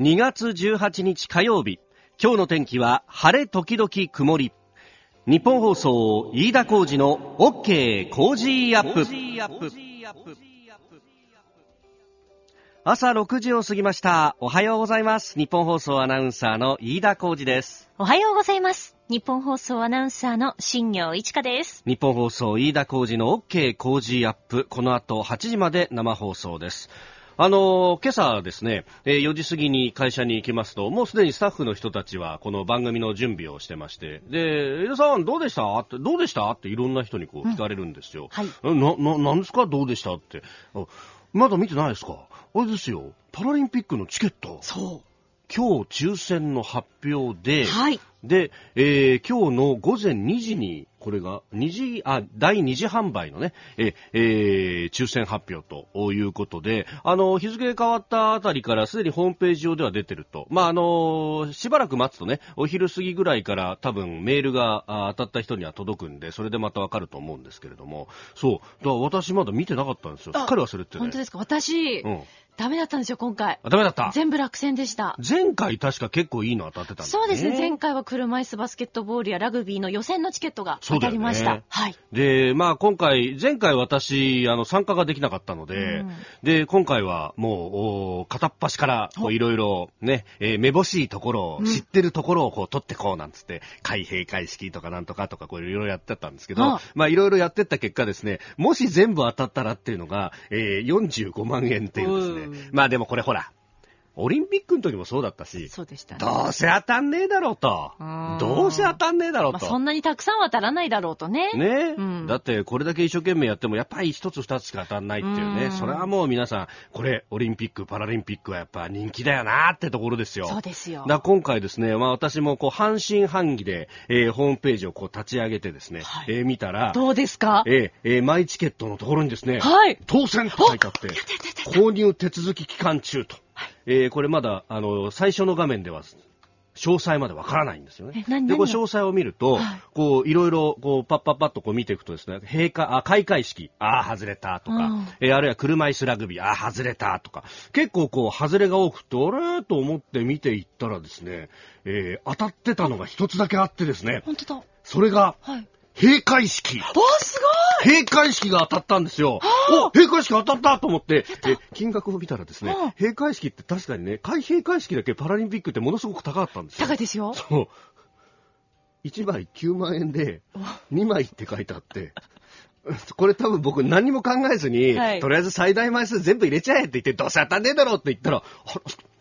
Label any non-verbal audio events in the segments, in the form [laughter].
2月18日火曜日。今日の天気は晴れ時々曇り。ニッポン放送飯田浩司の OK Cozy up。朝6時を過ぎました。おはようございます。ニッポン放送アナウンサーの飯田浩司です。おはようございます。ニッポン放送アナウンサーの新行市佳です。ニッポン放送飯田浩司の OK Cozy up。この後8時まで生放送ですあの今朝ですね、えー4時過ぎに会社に行きますと、もうすでにスタッフの人たちはこの番組の準備をしてまして、で、江田さんどうでした？って、どうでした？っていろんな人にこう聞かれるんですよ。はい。えな、な、なんですか？どうでした？って。あまだ見てないですか？あれですよ、パラリンピックのチケット。そ今日抽選の発表で、はい。で、えー今日の午前2時に、これが、2時、あ、第2次販売のね、ええー抽選発表ということで、あの、日付が変わったあたりからすでにホームページ上では出てると。まあ、あの、しばらく待つとね、お昼過ぎぐらいから多分メールがあ当たった人には届くんで、それでまたわかると思うんですけれども、そう。私まだ見てなかったんですよ。すあっかり忘れてて、ね。本当ですか？私、うん。ダメだったんですよ、今回。あ、ダメだった？全部落選でした。前回確か結構いいの当たってたんだよそうですね、前回は車椅子バスケットボールやラグビーの予選のチケットが当そうだよねたりました。はい。で、まあ今回、前回私、あの、参加ができなかったので、うんで、今回はもう、お片っ端から、こういろいろね、えーめぼしいところを、うん知ってるところをこう取ってこうなんつって、開閉会式とかなんとかとか、こういろいろやってたんですけど、あまあいろいろやってった結果ですね、もし全部当たったらっていうのが、えー45万円っていうですね、まあでもこれほら、オリンピックの時もそうだったし、そうでしたね。どうせ当たんねえだろうとうん。どうせ当たんねえだろうまあ、と。そんなにたくさんは当たらないだろうとね。ね、うんだってこれだけ一生懸命やってもやっぱり一つ二つしか当たんないっていうね、うんそれはもう皆さん、これオリンピック、パラリンピックはやっぱ人気だよなってところですよ。そうですよだ。から今回ですね、まあ私もこう半信半疑で、えーホームページをこう立ち上げてですね、はいえー見たら、どうですか？えーえーマイチケットのところにですね、はい。当選って書いてあって、購入手続き期間中と。えーこれまだ、あの、最初の画面では、詳細までわからないんですよねで、これ何詳細を見ると、はいこう、いろいろ、こう、パッパッパッとこう見ていくとですね、閉会、あ、開会式、ああ、外れたとか、うんえーあるいは車椅子ラグビー、ああ、外れたとか、結構こう、外れが多くて、あれと思って見ていったらですね、えー当たってたのが一つだけあってですね、本当だ。それが、はい。閉会式。あ、すごい閉会式が当たったんですよ。お閉会式当たったと思って、え金額を見たらですねうん、閉会式って確かにね、開閉会式だけパラリンピックってものすごく高かったんですよ。高いですよ。そう。1枚9万円で、2枚って書いてあって、これ多分僕何も考えずに、はいとりあえず最大枚数全部入れちゃえって言って、どうせ当たんねえだろうって言ったら、あ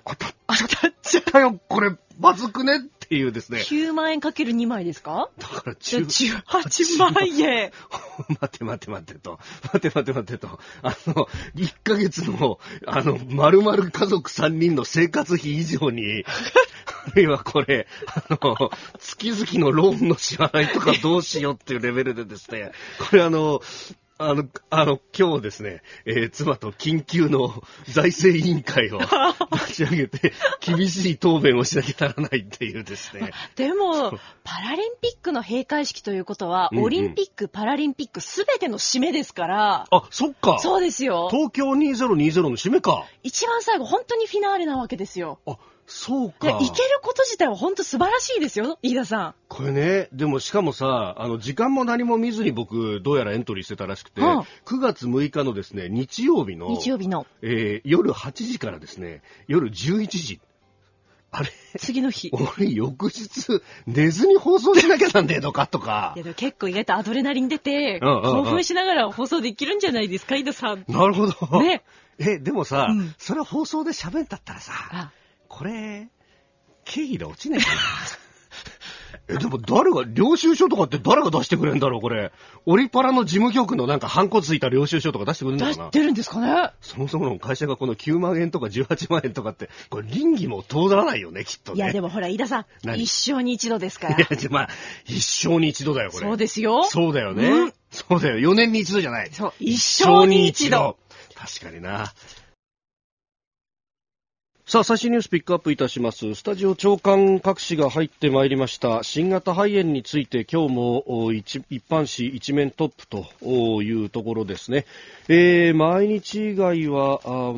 当たっちゃったよ、これ、まずくねっていうですね。9万円かける2枚ですか？だからじゃあ中18万円。[laughs] 待て待て待てと。待て待て待てと。あの、1ヶ月の、あの、丸々家族3人の生活費以上に、あるいはこれ、あの、月々のローンの支払いとかどうしようっていうレベルでですね、これあの、あの、あの、今日ですね、えー妻と緊急の [laughs] 財政委員会を [laughs] 立ち上げて、厳しい答弁をしなきゃならないっていうですね。[laughs] でも、パラリンピックの閉会式ということは、うんうんオリンピック、パラリンピックすべての締めですから、あ、そっか。そうですよ。東京2020の締めか。一番最後、本当にフィナーレなわけですよ。あ、そうで、か。いけること自体は本当素晴らしいですよ、飯田さこれね、でもしかもさ、あの、時間も何も見ずに僕、どうやらエントリーしてたらしくて、うん9月6日のですね、日曜日の、ん。日曜日のえー夜8時からですね、夜11時。あれ？次の日。い [laughs] 俺、翌日、寝ずに放送しなきゃなんねえのかとかや。でも結構意外とアドレナリン出て、うんうんうん興奮しながら放送できるんじゃないですか、飯田さん。なるほど。ね。え、でもさ、うんそれは放送で喋んだったらさ、あ、これ、経費で落ちねえかな。[laughs] え、でも誰が、領収書とかって誰が出してくれんだろう、これ。オリパラの事務局のなんかハンコついた領収書とか出してくれんの出かなしてるんですかねそもそもの会社がこの9万円とか18万円とかって、これ倫理も通らないよね、きっとね。いや、でもほら、飯田さん、何？一生に一度ですからい。や、じゃあまあ、一生に一度だよ、これ。そうですよ。そうだよね。うんそうだよ。4年に一度じゃない。そう一生に一度。確かにな。さあ、最新ニュースピックアップいたします。スタジオ長官各紙が入ってまいりました。新型肺炎について今日も一般紙一面トップというところですね。えー毎日以外は、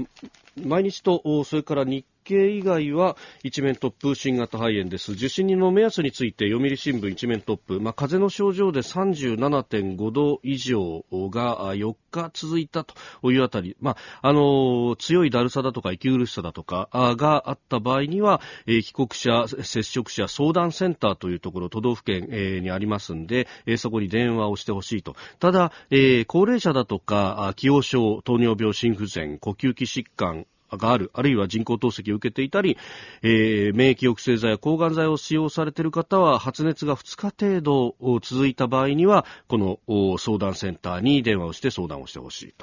毎日と、それから日経経以外は一面トップ新型肺炎です。受診の目安について読売新聞一面トップ、まあ、風邪の症状で37.5度以上が4日続いたというあたり、まあ、あの強いだるさだとか息苦しさだとかがあった場合には、えー、帰国者、接触者相談センターというところ、都道府県、えー、にありますんで、えー、そこに電話をしてほしいと。ただ、えー、高齢者だとか、既往症、糖尿病、心不全、呼吸器疾患、がある、あるいは人工透析を受けていたり、えー、免疫抑制剤や抗がん剤を使用されている方は発熱が2日程度続いた場合には、この相談センターに電話をして相談をしてほしい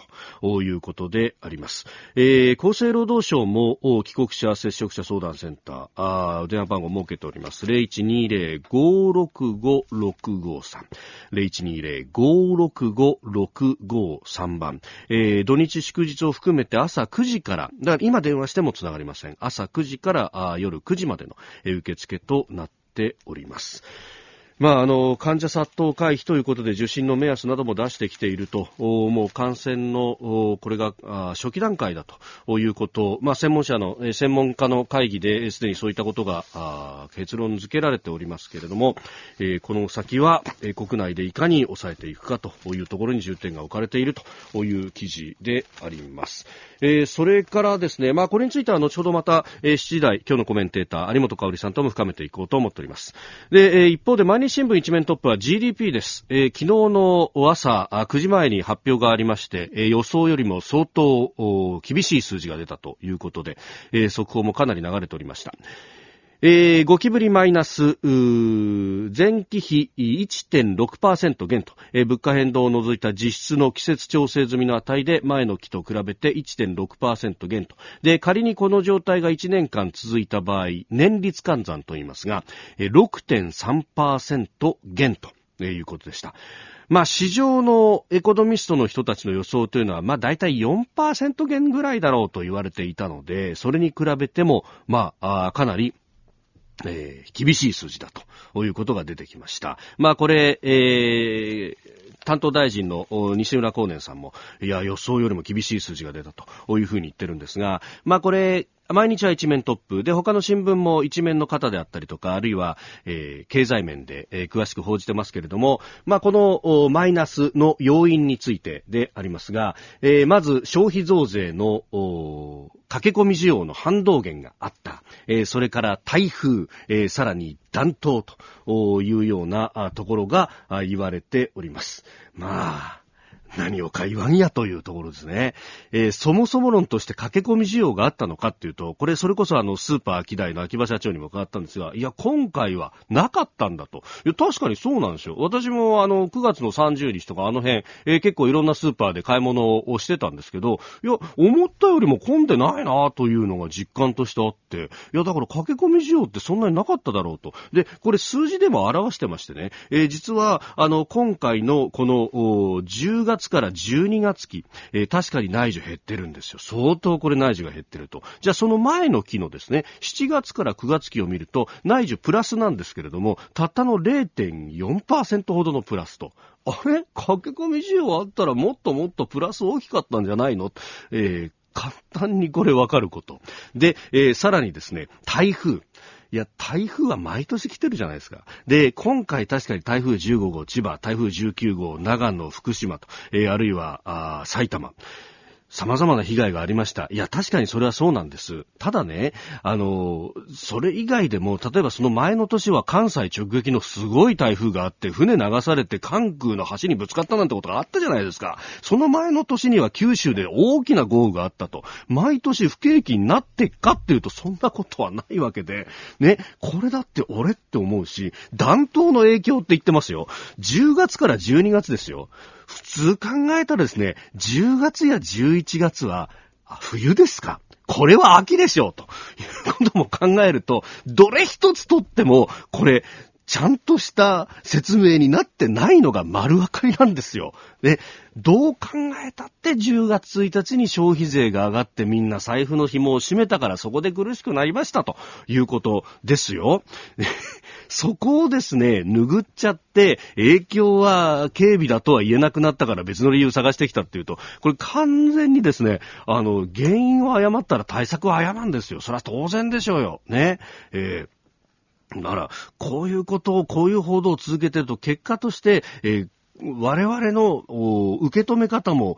ということであります。えー、厚生労働省も帰国者接触者相談センター、あ電話番号を設けております。0120-565-653。0120-565-653番。えー、土日祝日を含めて朝9時から、だ今電話してもつながりません。朝9時からあ夜9時までの受付となっております。まあ、あの患者殺到回避ということで受診の目安なども出してきていると、もう感染のこれが初期段階だということ、まあ、専門者の専門家の会議ですでにそういったことが結論付けられておりますけれども、えこの先は国内でいかに抑えていくかというところに重点が置かれているという記事であります。え、それからですね、まあ、これについては後ほどまた、7時台、今日のコメンテーター、有本香里さんとも深めていこうと思っております。で、一方で毎日新聞一面トップは GDP です。えー、昨日の朝9時前に発表がありまして、えー、予想よりも相当厳しい数字が出たということで、えー、速報もかなり流れておりました。えー、5期ぶりマイナス、前期比1.6%減と、えー、物価変動を除いた実質の季節調整済みの値で前の期と比べて1.6%減と。で、仮にこの状態が1年間続いた場合、年率換算と言いますが、えー、6.3%減ということでした。まあ、市場のエコノミストの人たちの予想というのは、まあ、大体4%減ぐらいだろうと言われていたので、それに比べても、まあ、あかなりえー、厳しい数字だということが出てきました。まあこれ、えー、担当大臣の西村光年さんも、いや、予想よりも厳しい数字が出たというふうに言ってるんですが、まあこれ、毎日は一面トップで他の新聞も一面の方であったりとかあるいは、えー、経済面で、えー、詳しく報じてますけれども、まあ、このマイナスの要因についてでありますが、えー、まず消費増税の駆け込み需要の反動源があった、えー、それから台風、えー、さらに暖冬というようなところが言われております。まあ何をか言わんやというところですね。えー、そもそも論として駆け込み需要があったのかっていうと、これそれこそあのスーパー秋代の秋葉社長にも伺ったんですが、いや、今回はなかったんだと。いや、確かにそうなんですよ。私もあの、9月の30日とかあの辺、えー、結構いろんなスーパーで買い物をしてたんですけど、いや、思ったよりも混んでないなというのが実感としてあって、いや、だから駆け込み需要ってそんなになかっただろうと。で、これ数字でも表してましてね、えー、実は、あの、今回のこの、10月月から12月期、えー、確かに内需減ってるんですよ。相当これ内需が減ってると。じゃあその前の期のですね、7月から9月期を見ると、内需プラスなんですけれども、たったの0.4%ほどのプラスと。あれ？駆け込み需要あったらもっともっとプラス大きかったんじゃないの？えー簡単にこれわかること。で、えー、さらにですね、台風。いや、台風は毎年来てるじゃないですか。で、今回確かに台風15号、千葉、台風19号、長野、福島と、えー、あるいは、あ埼玉。様々な被害がありました。いや、確かにそれはそうなんです。ただね、あの、それ以外でも、例えばその前の年は関西直撃のすごい台風があって、船流されて関空の橋にぶつかったなんてことがあったじゃないですか。その前の年には九州で大きな豪雨があったと。毎年不景気になってっかっていうと、そんなことはないわけで、ね、これだって俺って思うし、暖冬の影響って言ってますよ。10月から12月ですよ。普通考えたらですね、10月や11月は、冬ですか？これは秋でしょう。ということも考えると、どれ一つとっても、これ、ちゃんとした説明になってないのが丸分かりなんですよ。で、どう考えたって10月1日に消費税が上がってみんな財布の紐を締めたからそこで苦しくなりましたということですよ。[laughs] そこをですね、拭っちゃって、影響は軽微だとは言えなくなったから別の理由探してきたっていうと、これ完全にですね、あの、原因を誤ったら対策を誤るんですよ。それは当然でしょうよ。ね。えーだから、こういうことを、こういう報道を続けてると、結果として、えー我々の受け止め方も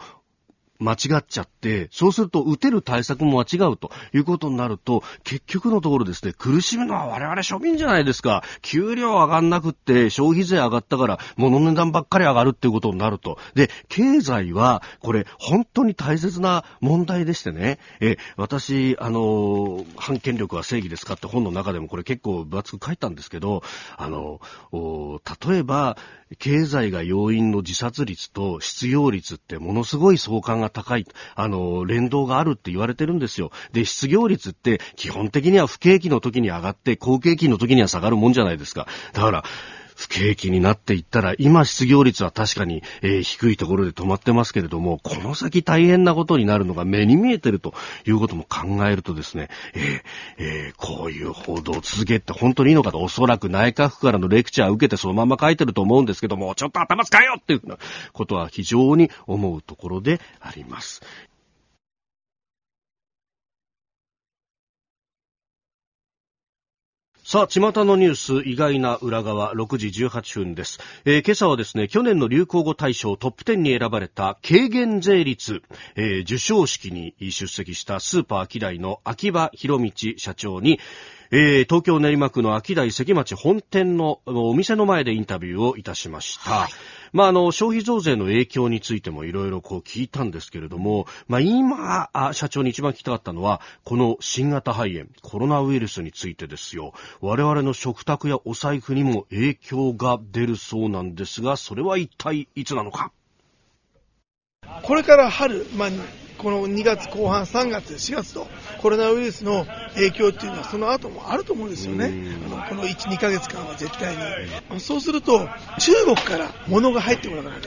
間違っちゃって、そうすると打てる対策も間違うということになると、結局のところですね、苦しむのは我々庶民じゃないですか。給料上がんなくって消費税上がったから物の値段ばっかり上がるっていうことになると。で、経済はこれ本当に大切な問題でしてね、え、私、あの、反権力は正義ですかって本の中でもこれ結構分厚く書いたんですけど、あの、例えば、経済が要因の自殺率と失業率ってものすごい相関が高い、あの、連動があるって言われてるんですよ。で、失業率って基本的には不景気の時に上がって、好景気の時には下がるもんじゃないですか。だから、不景気になっていったら、今失業率は確かに、えー、低いところで止まってますけれども、この先大変なことになるのが目に見えてるということも考えるとですね、えーえー、こういう報道を続けて本当にいいのかと、おそらく内閣府からのレクチャーを受けてそのまま書いてると思うんですけども、ちょっと頭使えよっていうことは非常に思うところであります。さあ、巷のニュース、意外な裏側、6時18分です。えー、今朝はですね、去年の流行語大賞トップ10に選ばれた軽減税率、えー、受賞式に出席したスーパーアキダイの秋葉博道社長に、えー、東京練馬区の秋台関町本店のお店の前でインタビューをいたしました。はいまあ、あの、消費増税の影響についてもいろいろこう聞いたんですけれども、まあ、今、社長に一番聞きたかったのは、この新型肺炎、コロナウイルスについてですよ。我々の食卓やお財布にも影響が出るそうなんですが、それは一体いつなのか？これから春、まあ、この2月後半、3月、4月とコロナウイルスの影響っていうのはその後もあると思うんですよね、あのこの1、2ヶ月間は絶対に。そうすると、中国から物が入ってこなくなる、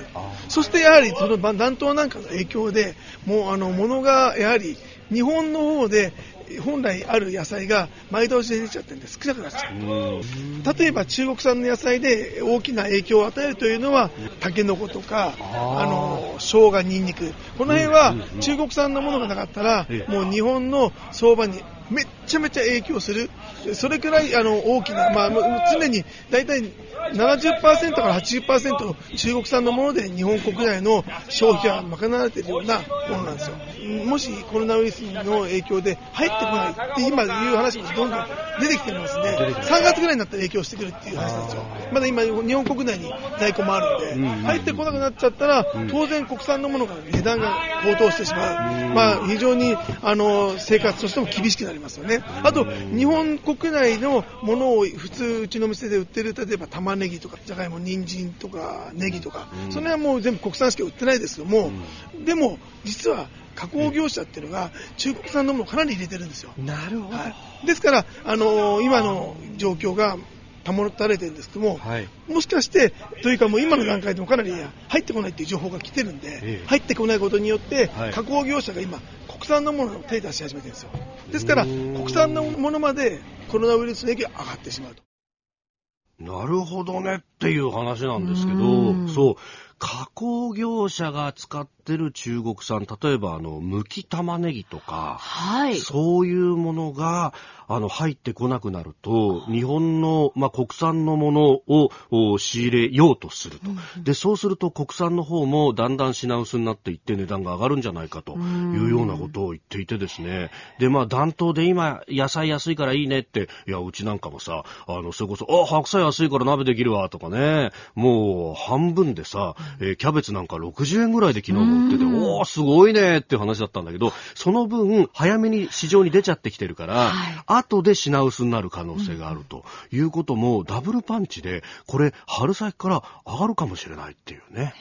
そしてやはりその暖冬なんかの影響で、もうあの物がやはり日本の方で本来ある野菜が前倒しで出ちゃってるんで少なくなっちゃう。例えば中国産の野菜で大きな影響を与えるというのは、タケノコとか、あの、生姜、ニンニク。この辺は中国産のものがなかったら、もう日本の相場にめっちゃめちゃ影響する。それくらいあの大きな、まあ、常に大体70%から80%中国産のもので日本国内の消費は賄われているようなものなんですよ。もしコロナウイルスの影響で入ってこないって今言う話もどんどん出てきてますね。3月ぐらいになったら影響してくるっていう話なんですよ。まだ今日本国内に在庫もあるんで、入ってこなくなっちゃったら、当然国産のものが値段が高騰してしまう。まあ非常にあの生活としても厳しくなりますよね。あと、日本国内のものを普通うちの店で売ってる、例えば玉ねぎとか、じゃがいも、人参とか、ネギとか、その辺はもう全部国産しか売ってないですけども、でも、実は加工業者っていうのが中国産のものをかなり入れてるんですよ。なるほど。はい、ですから、あのー、今の状況が保たれてるんですけども、はい、もしかして、というかもう今の段階でもかなり入ってこないっていう情報が来てるんで、ええ、入ってこないことによって、はい、加工業者が今、国産のものを手出し始めてるんですよ。ですから、国産のものまでコロナウイルスの影響が上がってしまうと。なるほどねっていう話なんですけど、そう、加工業者が使ってる中国産、例えばあの、剥き玉ねぎとか、はい、そういうものが、あの、入ってこなくなると、日本の、まあ、国産のものを仕入れようとすると、うん。で、そうすると国産の方もだんだん品薄になっていって値段が上がるんじゃないかというようなことを言っていてですね。で、まあ、暖冬で今、野菜安いからいいねって、いや、うちなんかもさ、あの、それこそ、あ、白菜安いから鍋できるわ、とかね、もう、半分でさ、えー、キャベツなんか60円ぐらいで昨日売ってて、おー、すごいねっていう話だったんだけど、その分、早めに市場に出ちゃってきてるから、はい後で品薄になる可能性があるということも、ダブルパンチで、これ、春先から上がるかもしれないっていうね。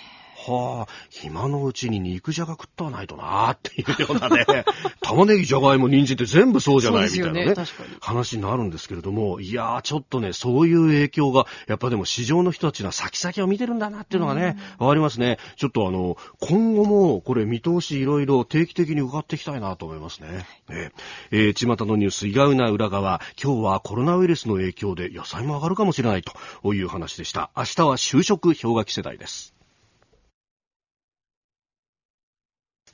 はあ、今のうちに肉じゃが食ったわないとなーっていうようなね、[laughs] 玉ねぎ、じゃがいも、人参って全部そうじゃないみたいなね、ね話になるんですけれども、いやー、ちょっとね、そういう影響が、やっぱでも市場の人たちのは先々を見てるんだなっていうのがね、わ、かりますね。ちょっとあの、今後もこれ見通しいろいろ定期的に伺っていきたいなと思いますね。ねえー、巷のニュース、意外な裏側、今日はコロナウイルスの影響で野菜も上がるかもしれないという話でした。明日は就職氷河期世代です。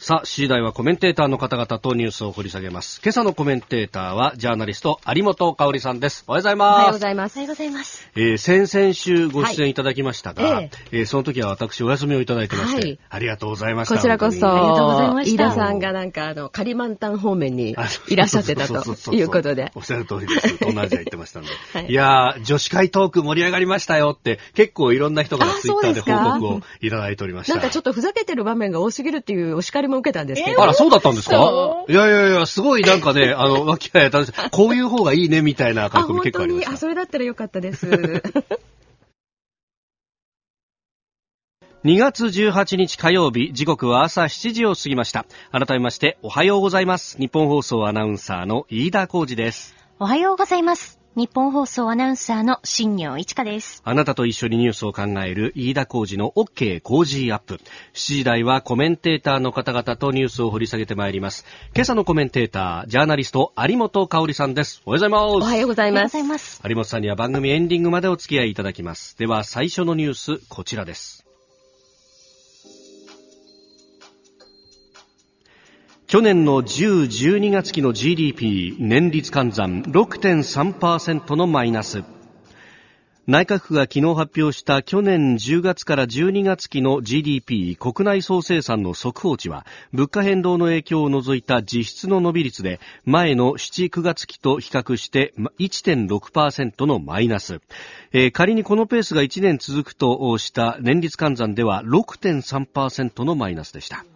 さあ、次第はコメンテーターの方々とニュースを掘り下げます。今朝のコメンテーターは、ジャーナリスト、有本香里さんです。おはようございおはようます。ございます。おはようございます。えー先々週ご出演いただきましたが、はいえーその時は私お休みをいただいてまして、はいありがとうございました。こちらこそ、ありがとうございました飯田さんがなんかあの、カリマンタン方面にあいらっしゃってたそうそうそうそうということでお。っしゃる通りです。東南アジア行ってましたんで。はいい、やー、女子会トーク盛り上がりましたよって、結構いろんな人からあツイッターで報告をいただいておりました。なんかちょっとふざけてる場面が多すぎるっていうお叱りも受けたんですけど。あら、そうだったんですか？そいやいやいや、すごいなんかね、[laughs] あの、わきあいあい楽しいこういう方がいいねみたいな書あ、き込み本当に、あ、結構ありました。それだったらよかったです。[laughs] 2月18日火曜日、時刻は朝7時を過ぎました。改めまして、おはようございます。日本放送アナウンサーの飯田浩二です。おはようございます。日本放送アナウンサーの新業一華です。あなたと一緒にニュースを考える飯田浩二の OK 工事アップ。7時台はコメンテーターの方々とニュースを掘り下げてまいります。今朝のコメンテーター、ジャーナリスト、有本香里さんです。おはようございます。おはようございますおはようござい。ます。有本さんには番組エンディングまでお付き合いいただきます。では最初のニュース、こちらです。去年の10、12月期の GDP 年率換算6.3%のマイナス。内閣府が昨日発表した去年10月から12月期の GDP 国内総生産の速報値は物価変動の影響を除いた実質の伸び率で前の7、9月期と比較して1.6%のマイナス、えー仮にこのペースが1年続くとした年率換算では6.3%のマイナスでした。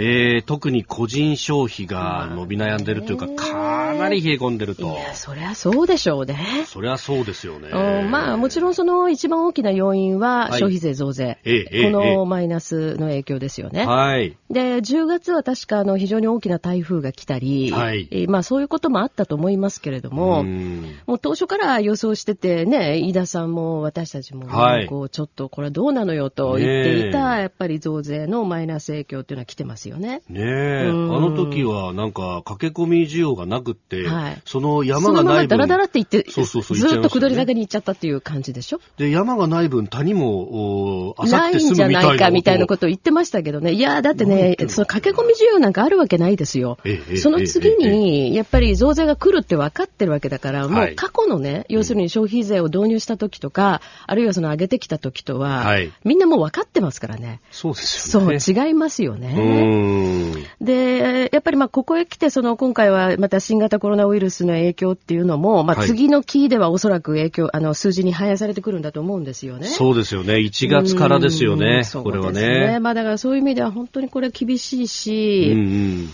えー特に個人消費が伸び悩んでるというか、かなり冷え込んでると。いや、そりゃそうでしょうね。そりゃそうですよね。うんまあ、もちろんその一番大きな要因ははい消費税増税。ええええこええのマイナスの影響ですよね。はい。で、10月は確かあの非常に大きな台風が来たり、はいえーまあそういうこともあったと思いますけれども、うんもう当初から予想しててね、飯田さんも私たちもね、はいこうちょっとこれはどうなのよと言っていた、やっぱり増税のマイナス影響っていうのは来てますよね。ねえ、あうんの時はなんか駆け込み需要がなくはいその山そのまがない分まダラダラって言って、そうそうそうずっと下り坂に行っちゃったっていう感じでしょ？で、山がない分谷も、あさってないんじゃ住むみたいなないかみたいなこことを言ってましたけどね。いや、だってねその駆け込み需要なんかあるわけないですよ。その次に、やっぱり増税が来るって分かってるわけだから、もはいう過去のね、要するに消費税を導入した時とか、あるいはその上げてきた時とははい、みんなもう分かってますからね。そうですそう、よね。違いますようね。で、やっぱりまあここへ来て、その今回はまた新型コロナウイルスの影響っていうのも、まあはい次の期ではおそらく影響、あの数字に反映されてくるんだと思うんですよね。そうですよね。1月からですようねん。そうこれはですね。まあだからそういう意味では本当にこれ厳しいうんし、うん。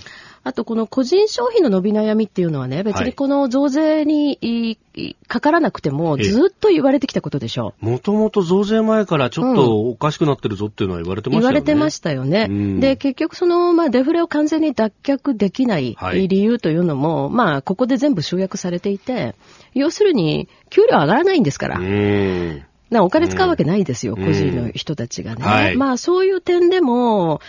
あとこの個人消費の伸び悩みっていうのはね、別はいにこの増税にいいかからなくてもええずっと言われてきたことでしょう。もともと増税前からちょっとおかしくなってるぞっていうのは言われてましたよね。言われてましたよね。うんで、結局その、まあ、デフレを完全に脱却できないはい理由というのも、まあ、ここで全部集約されていて、要するに、給料上がらないんですから。うーん。なお金使うわけないですよ、うん個人の人たちがね。はいまあそういう点でも、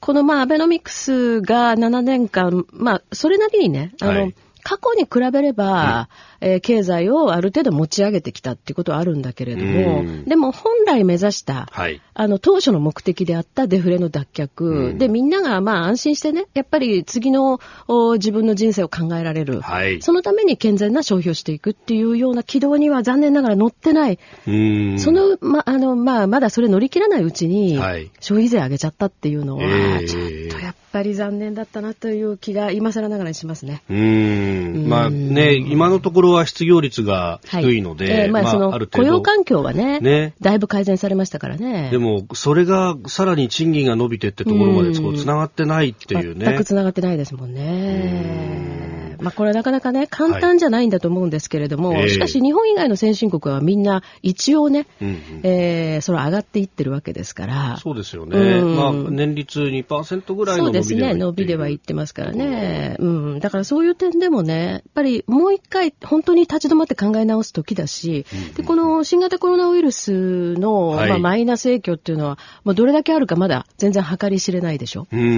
このまあアベノミクスが7年間、まあそれなりにね、あの、はい。過去に比べれば、えー経済をある程度持ち上げてきたっていうことはあるんだけれども、うんでも本来目指した、はい。あの、当初の目的であったデフレの脱却、うんで、みんながまあ安心してね、やっぱり次のお自分の人生を考えられる。はい。そのために健全な消費をしていくっていうような軌道には残念ながら乗ってない。その、ま、あの、まあ、まだそれ乗り切らないうちに、はい消費税上げちゃったっていうのは、ええちょっとやっぱり残念だったなという気が今更ながらにしますね。うーん。まあうんね、今のところは失業率が低いので、ええまあ、その。雇用環境はねねだいぶ改善されましたからね。でも、それがさらに賃金が伸びてってところまでこううん繋がってないっていうね。全く繋がってないですもんね。まあ、これはなかなかね、簡単じゃないんだと思うんですけれども、はいしかし日本以外の先進国はみんな一応ね、うんうんえーそれ上がっていってるわけですから。そうですよね。うんまあ、年率2%ぐらいのそう伸びではですね、伸びではいってますからね。うん。だからそういう点でもね、やっぱりもう一回本当に立ち止まって考え直す時だし、で、この新型コロナウイルスの、はいまあ、マイナス影響っていうのは、まあ、どれだけあるかまだ全然計り知れないでしょ。うんうんう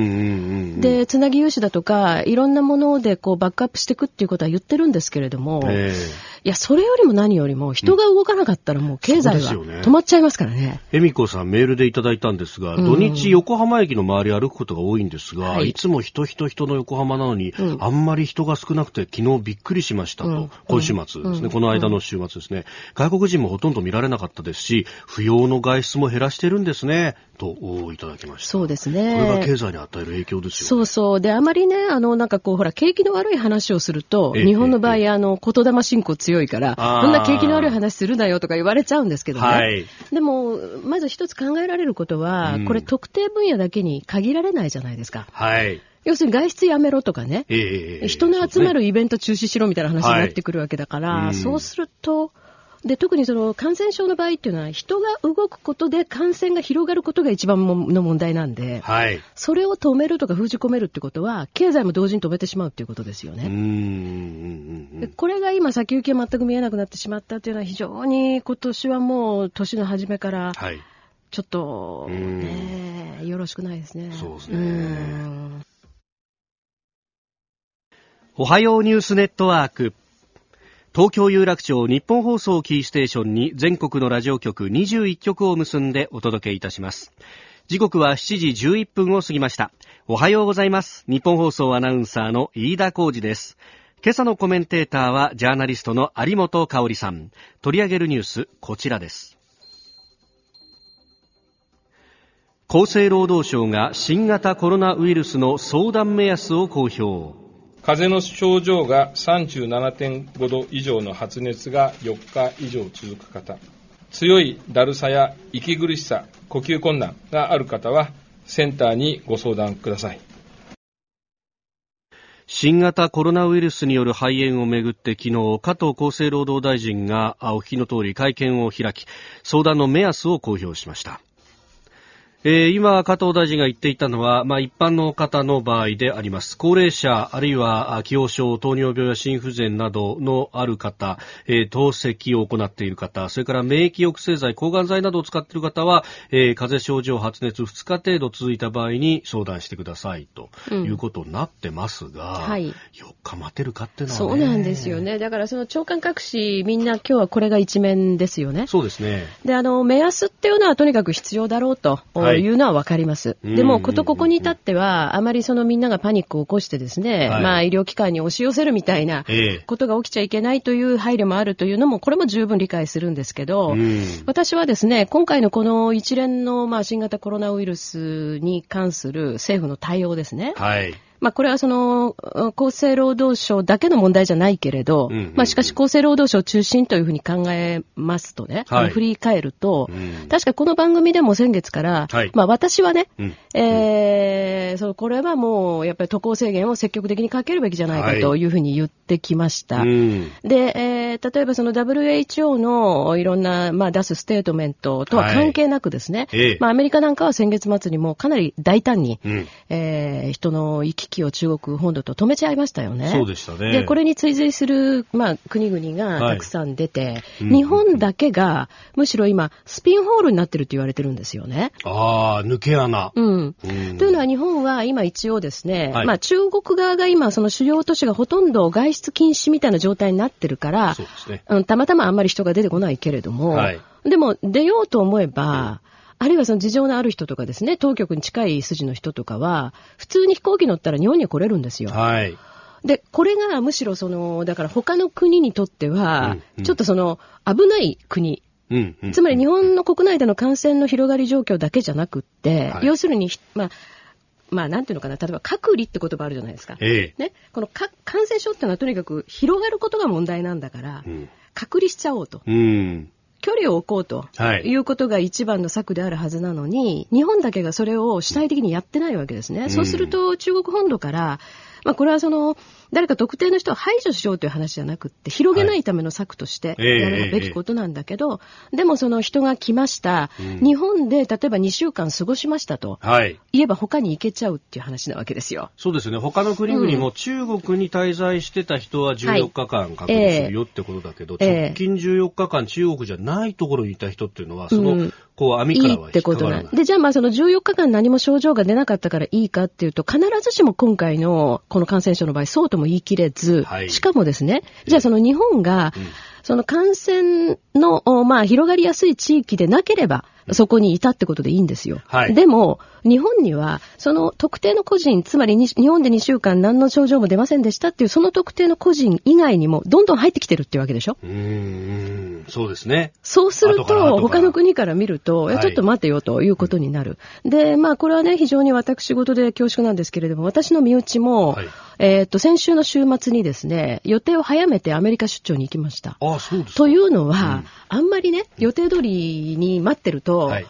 ん。で、つなぎ融資だとか、いろんなものでこうバックアップしていくっていうことは言ってるんですけれども、いや、それよりも何よりも、人が動かなかったらもう経済は止まっちゃいますからね。え恵美子さんメールでいただいたんですが、うん。土日横浜駅の周り歩くことが多いんですが、はい。い、つも人人人の横浜なのに、うん。あんまり人が少なくて昨日びっくりしましたと、うん。今週末ですね、うん。この間の週末ですね、外国人もほとんど見られなかったですし、不要の外出も減らしてるんですね、とおいただきました。そうですこれがね。経済に与える影響ですよね。そうそう。で、あまりね、あの、なんかこう、ほら、景気の悪い話をすると、ええ日本の場合、ええ。あの、言霊信仰強いから、あーこんな景気の悪い話するなよとか言われちゃうんですけどね。はい。でも、まず一つ考えられることは、うんこれ特定分野だけに限られないじゃないですか。はい。要するに外出やめろとかね。ええ人の集まる。るイベント中止しろみたいな話になってくるわけだから、はいうんそうすると、で、特にその感染症の場合っていうのは、人が動くことで感染が広がることが一番もの問題なんで、はい。それを止めるとか封じ込めるってことは、経済も同時に止めてしまうっていうことですよね。うーんうんうんうん。でこれが今先行きは全く見えなくなってしまったっていうのは非常に今年はもう年の初めからはい。ちょっとうんね、よろしくないですね。そうですねうんおはようニュースネットワーク。東京有楽町日本放送キーステーションに全国のラジオ局21局を結んでお届けいたします。時刻は7時11分を過ぎました。おはようございます。日本放送アナウンサーの飯田浩二です。今朝のコメンテーターはジャーナリストの有本香里さん。取り上げるニュース、こちらです。厚生労働省が新型コロナウイルスの相談目安を公表。風邪の症状が37.5度以上の発熱が4日以上続く方、強いだるさや息苦しさ、呼吸困難がある方は、センターにご相談ください。新型コロナウイルスによる肺炎をめぐって昨日、加藤厚生労働大臣がお聞きの通り会見を開き、相談の目安を公表しました。えー今、加藤大臣が言っていたのは、まあ、一般の方の場合であります。高齢者、あるいは、あ既往症、糖尿病や心不全などのある方、えー透析を行っている方、それから免疫抑制剤、抗がん剤などを使っている方は、えー風邪症状、発熱2日程度続いた場合に相談してくださいとうんいうことになってますが、はい4日待てるかっていうのは、そね、うなんですよ。ね。だからその長官隠し、みんな今日はこれが一面ですよね。そうですね。で、あの、目安っていうのはとにかく必要だろうとはいいうのはわかります。うんでも、ことここに至っては、あまりそのみんながパニックを起こしてですね、はいまあ医療機関に押し寄せるみたいなええことが起きちゃいけないという配慮もあるというのも、これも十分理解するんですけど、うん私はですね、今回のこの一連の、まあ、新型コロナウイルスに関する政府の対応ですね。はい。まあ、これはその、厚生労働省だけの問題じゃないけれど、うんうんうん。まあ、しかし厚生労働省中心というふうに考えますとね、はい。振り返ると、うん。確かこの番組でも先月から、はい。まあ、私はね、うん。えーそう、これはもう、やっぱり渡航制限を積極的にかけるべきじゃないはいかとい。うふうに言ってきました。うん。で、えー例えばその WHO のいろんな、まあ、出すステートメントとは関係なくですね、ええ。まあ、アメリカなんかは先月末にもうかなり大胆に、うん。えー人の行き来を中国本土と止めちゃいましたよね。そうでしたね。で、これに追随する、まあ、国々がはいたくさん出て、うん日本だけが、むしろ今、スピンホールになってるって言われてるんですよね。ああ、抜け穴。うん。うんというのは日本は今一応ですね、はいまあ中国側が今その主要都市がほとんど外出禁止みたいな状態になってるからそう、ですね。うんたまたまあんまり人が出てこないけれども、はいでも出ようと思えば、あるいはその事情のある人とかですね、当局に近い筋の人とかは、普通に飛行機乗ったら日本には来れるんですよ。はい。で、これがむしろその、だから他の国にとってはうんう、んちょっとその、危ない国。うん、うん。つまり日本の国内での感染の広がり状況だけじゃなくって、はい要するに、まあ、まあ、なんていうのかな、例えば隔離って言葉あるじゃないですか。ええ。ね、このか感染症ってのはとにかく広がることが問題なんだから、うん。隔離しちゃおうと。うん。距離を置こうとはいいうことが一番の策であるはずなのに、日本だけがそれを主体的にやってないわけですね。そうすると中国本土から、まあ、これはその、誰か特定の人を排除しようという話じゃなくって、広げないための策としてええやるべきことなんだけど、でもその人が来ました、うん日本で例えば2週間過ごしましたと、はい。言えば他に行けちゃうっていう話なわけですよ。そうですね。他の国々も中国に滞在してた人は14日間隔離するよってことだけど、ええ直近14日間中国じゃないところにいた人っていうのは、その、うんこう網いからは引っいってこと。なんで、じゃあまあその14日間何も症状が出なかったからいいかっていうと、必ずしも今回のこの感染症の場合、そうとも言い切れず、はい。しかもですね、じゃあその日本がうん、その感染の、おまあ広がりやすい地域でなければ、そこにいたってことでいいんですよ。はいでも、日本には、その特定の個人、つまりに日本で2週間何の症状も出ませんでしたっていう、その特定の個人以外にも、どんどん入ってきてるっていうわけでしょ？うーん、そうですね。そうすると、他の国から見ると、はいえちょっと待てよということになる。で、まあ、これはね、非常に私事で恐縮なんですけれども、私の身内も、はいえーっと、先週の週末にですね、予定を早めてアメリカ出張に行きました。ああ、そうですか。というのは、あんまりね、予定通りに待ってると、はい。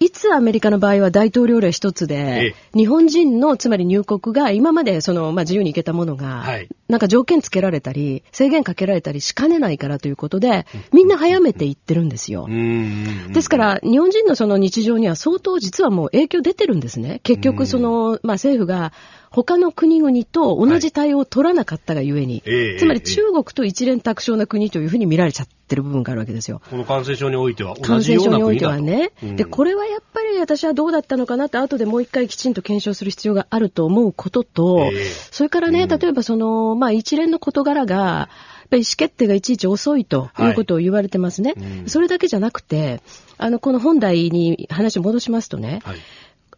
いつアメリカの場合は大統領令一つで、日本人のつまり入国が今までその、まあ、自由に行けたものが、はいなんか条件つけられたり、制限かけられたりしかねないからということで、みんな早めて行ってるんですよ。ですから、日本人のその日常には相当実はもう影響出てるんですね。結局、その、まあ政府が他の国々と同じ対応を取らなかったがゆえに、ええつまり中国と一連卓勝な国というふうに見られちゃってる部分があるわけですよ。この感染症においては同感染症におい。てはね。うんで、これはやっぱり私はどうだったのかなって後でもう一回きちんと検証する必要があると思うことと、ええそれからね、うん例えばその、まあ一連の事柄が、やっぱり意思決定がいちいち遅いということを言われてますね。うんそれだけじゃなくて、あの、この本題に話を戻しますとね、はい。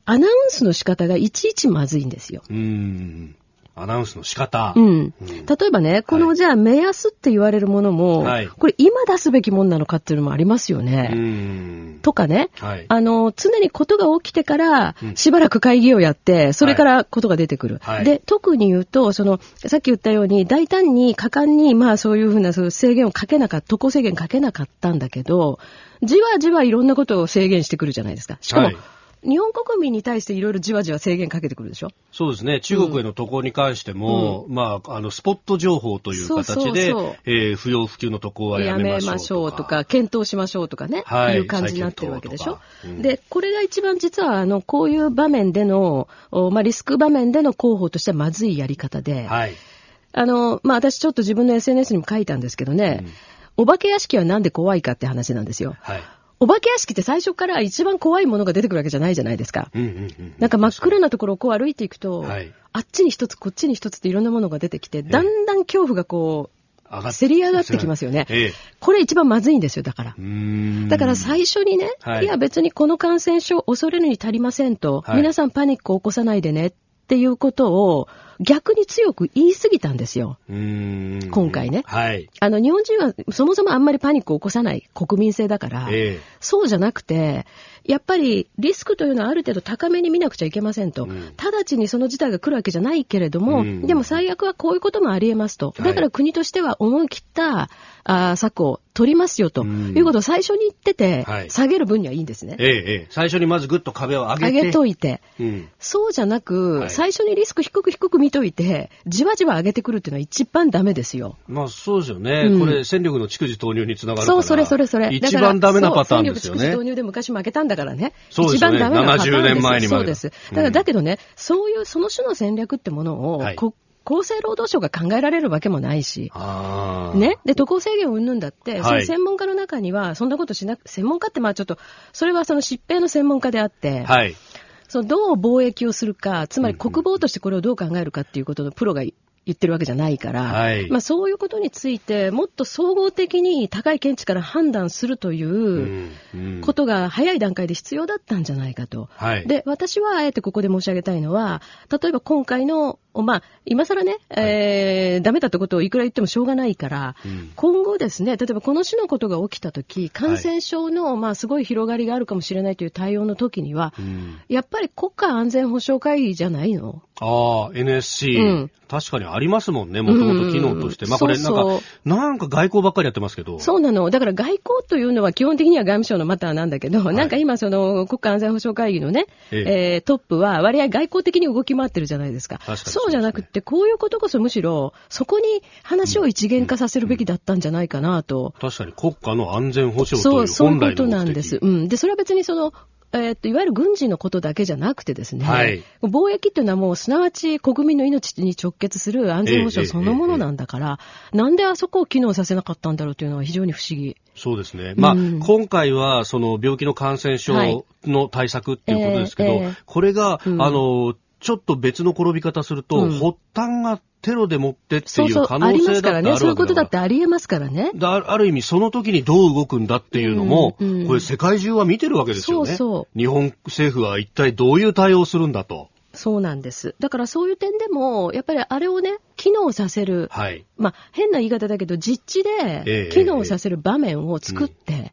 アナウンスの仕方がいちいちまずいんですよ。うーん。アナウンスの仕方。うん。うん例えばね、この、はいじゃあ目安って言われるものも、はいこれ今出すべきもんなのかっていうのもありますよね。うーん。とかね、はい。あの、常にことが起きてからう、んしばらく会議をやって、それからことが出てくる。はいで、特に言うと、その、さっき言ったように、大胆に、果敢に、まあそういうふうなそういう制限をかけなかった、渡航制限かけなかったんだけど、じわじわいろんなことを制限してくるじゃないですか。しかも、はい日本国民に対していろいろじわじわ制限かけてくるでしょ？そうですね。中国への渡航に関しても、まあ、あの、スポット情報という形で、そうそうそうえー不要不急の渡航はややめましょうとか。とか、検討しましょうとかね、はいい、う感じになってるわけでしょ？うんで、これが一番実は、あの、こういう場面での、おまあ、リスク場面での広報としてはまずいやり方で、はい。あの、まあ、私ちょっと自分の SNS にも書いたんですけどね、お化け屋敷はなんで怖いかって話なんですよ。はい。お化け屋敷って最初から一番怖いものが出てくるわけじゃないじゃないですか。うんうんうん。なんか真っ暗なところをこう歩いていくと、はい。あっちに一つ、こっちに一つっていろんなものが出てきて、だんだん恐怖がこう、せり上がってきますよね。ええ。これ一番まずいんですよ、だから。だから最初にね、はい。い、や別にこの感染症恐れるに足りませんと、はい。皆さんパニックを起こさないでねっていうことを逆に強く言い過ぎたんですよ。今回ねはい。あの日本人はそもそもあんまりパニックを起こさない国民性だから、えそうじゃなくて、やっぱりリスクというのはある程度高めに見なくちゃいけませんと。うん直ちにその事態が来るわけじゃないけれども、うんでも最悪はこういうこともあり得ますと。はいだから国としては思い切ったあー策を取りますよと、うんいうことを最初に言ってて、はい下げる分にはいいんですねえ。えええ最初にまずぐっと壁を上げて。上げといて。うん。そうじゃなく、はい最初にリスク低く低く見といて、じわじわ上げてくるっていうのは一番ダメですよ。まあそうですよね。うんこれ戦力の逐次投入につながるから。そう、それそれそれ。一番ダメなパターンですよね戦力蓄積。導入で昔負けたんだからね。そうですよね一番ダメなパターンです70年前にまでそうです。だから、うんだけどね、そういう、その種の戦略ってものを、はいこ厚生労働省が考えられるわけもないし。ね。で、渡航制限をうんぬんだって、はいその専門家の中には、そんなことしなく、専門家ってまあちょっと、それはその疾病の専門家であって、はい。そのどう貿易をするか、つまり国防としてこれをどう考えるかっていうことのプロが言ってるわけじゃないから、はい。まあそういうことについて、もっと総合的に高い見地から判断するということが早い段階で必要だったんじゃないかと。はい。で、私はあえてここで申し上げたいのは、例えば今回の、まあ、今更ね、えーダメだってことをいくら言ってもしょうがないから、うん。今後ですね、例えばこの種のことが起きたとき、感染症の、まあ、すごい広がりがあるかもしれないという対応の時には、うん。やっぱり国家安全保障会議じゃないの？ああ、NSC、うん確かにありますもんね、もともと機能として。うんまあこれなんか、そうなんか外交ばっかりやってますけど。そうなの。だから外交というのは基本的には外務省のマターなんだけど、いなんか今その国家安全保障会議のね、ええートップは割合外交的に動き回ってるじゃないですか。確かにそそうじゃなくって、こういうことこそむしろ、そこに話を一元化させるべきだったんじゃないかなと。確かに国家の安全保障とそう、いうそういうこと本来の目的なんです。うん。で、それは別にその、えーっと、いわゆる軍事のことだけじゃなくてですね、はい。貿易っていうのはもうすなわち国民の命に直結する安全保障そのものなんだから、なんであそこを機能させなかったんだろうというのは非常に不思議。そうですね。まあ、うん。今回は、その病気の感染はい。症の対策っていうことですけど、ええええ。これが、うん。あの、ちょっと別の転び方すると、うん発端がテロでもってっていう可ありま能性だってあるすからね。そういうことだってありえますからね。だある意味、その時にどう動くんだっていうのも、うんうんこれ世界中は見てるわけですよね。そうそ日本政府は一体どういう対応をするんだと。そうなんです。だからそういう点でも、やっぱりあれをね、機能させる、はい。まあ変な言い方だけど、実地ええで機能させる場面を作って、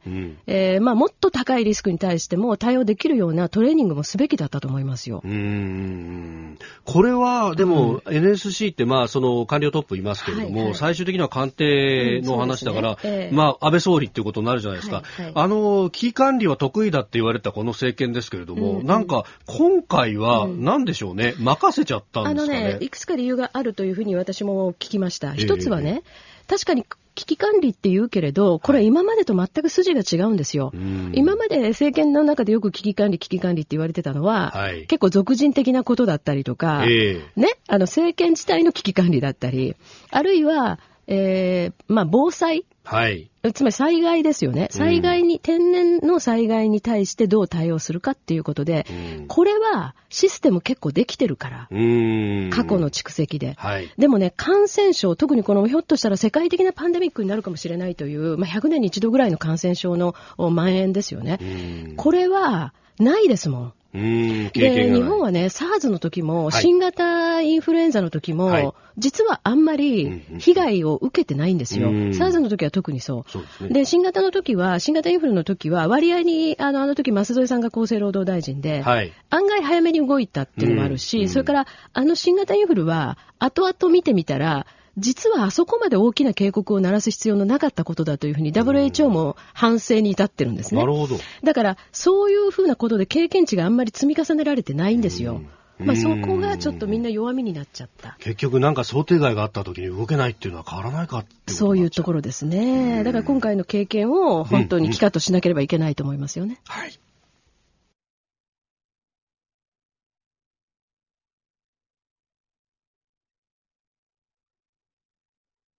もっと高いリスクに対しても対応できるようなトレーニングもすべきだったと思いますよ。う。ーんこれは、でも、NSC って、まあ、その官僚トップいますけれども、はいはい。最終的には官邸の話だから、ええ。まあ、安倍総理っていうことになるじゃないですか。はいはい。あの、危機管理は得意だって言われたこの政権ですけれども、うんうん。なんか、今回は、うん。なんでしょうね、任せちゃったあのんですかね？ね、いくつか理由があるというふうに私も聞きました。え一つはね、確かに危機管理って言うけれど、これは今までと全く筋が違うんですよ。うん。今まで政権の中でよく危機管理、危機管理って言われてたのは、はい。結構俗人的なことだったりとか、ええ。ね、あの政権自体の危機管理だったり、あるいは、えーまあ、防災、はい。つまり災害ですよね。災害に、天然の災害に対してどう対応するかっていうことで、うんこれはシステム結構できてるから、過去の蓄積で。はい。でもね、感染症、特にこのひょっとしたら世界的なパンデミックになるかもしれないという、まあ、100年に一度ぐらいの感染症のお蔓延ですよねこれはないですもん。うーん経で、験が日本はね、SARS の時も、はい新型インフルエンザの時も、はい実はあんまうんりうん被害を受けてないんですよ。うん SARS の時は特にそう。そうですね。で、新型の時は、新型インフルの時は、割合に、あの、あの時、舛添さんが厚生労働大臣で、はい。案外早めに動いたっていうのもあるし、うんそれから、あの新型インフルは、後々見てみたら、実はあそこまで大きな警告を鳴らす必要のなかったことだというふうに WHO も反省に至ってるんですねな。るほど。だから、そういうふうなことで経験値があんまり積み重ねられてないんですよ。うんまあ、そこがちょっとみんな弱みになっちゃった。結局なんか想定外があった時に動けないっていうのは変わらないかっていうそういうところ。ろですね。だから今回の経験を本当に帰化としなければいけないと思いますよね。はい。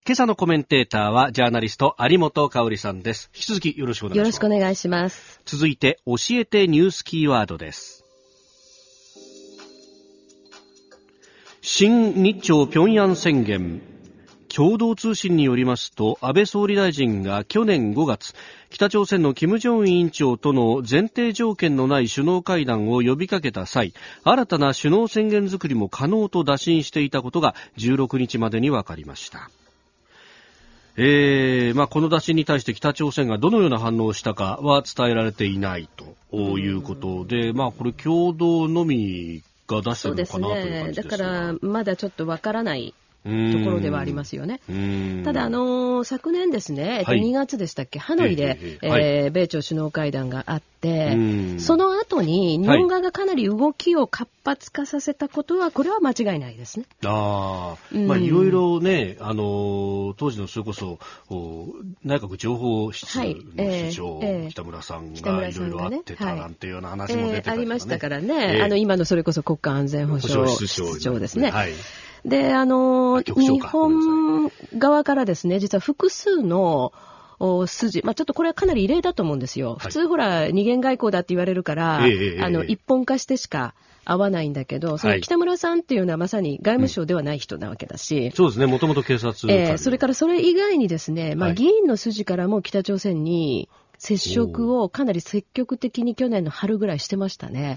今朝のコメンテーターはジャーナリスト有本香里さんです。引き続きよろしくお願いします。よろしくお願いします。続いて教えてニュースキーワードです。新日朝平壌宣言。共同通信によりますと、安倍総理大臣が去年5月、北朝鮮の金正恩委員長との前提条件のない首脳会談を呼びかけた際、新たな首脳宣言作りも可能と打診していたことが16日までに分かりました。えーまあ、この打診に対して北朝鮮がどのような反応をしたかは伝えられていないということで、まあ、これ共同のみが出してるのかなというね。感じですだから、まだちょっとわからないとところではありますよね。ねただ、あのー昨年ですね、えっとはい。2月でしたっけ、ハノイで、えええー米朝首脳会談があって、うん。その後に日本側がかなり動きを活発化させたことは、これは間違いないですね。あまあ、いろいろね、あのー当時のそれこそ、お内閣情報室のはい。ええ首長、ええ北村さん北がいろいろあってたはい。なんていうような話も出てたりとか、ね。えーありましたからね、ええあの今のそれこそ国家安全保障室長ですね。はい。で、あの日本側からですね、実は複数のお筋、まあ、ちょっとこれはかなり異例だと思うんですよ。い。普通ほら、二元外交だって言われるから、えあの、一本化してしか合わないんだけど、その北村さんっていうのはまさに外務省ではない人なわけだし、そうですね、もともと警察官えーそれからそれ以外にですね、まあ、はい。議員の筋からも北朝鮮に接触をかなり積極的に去年の春ぐらいしてましたね。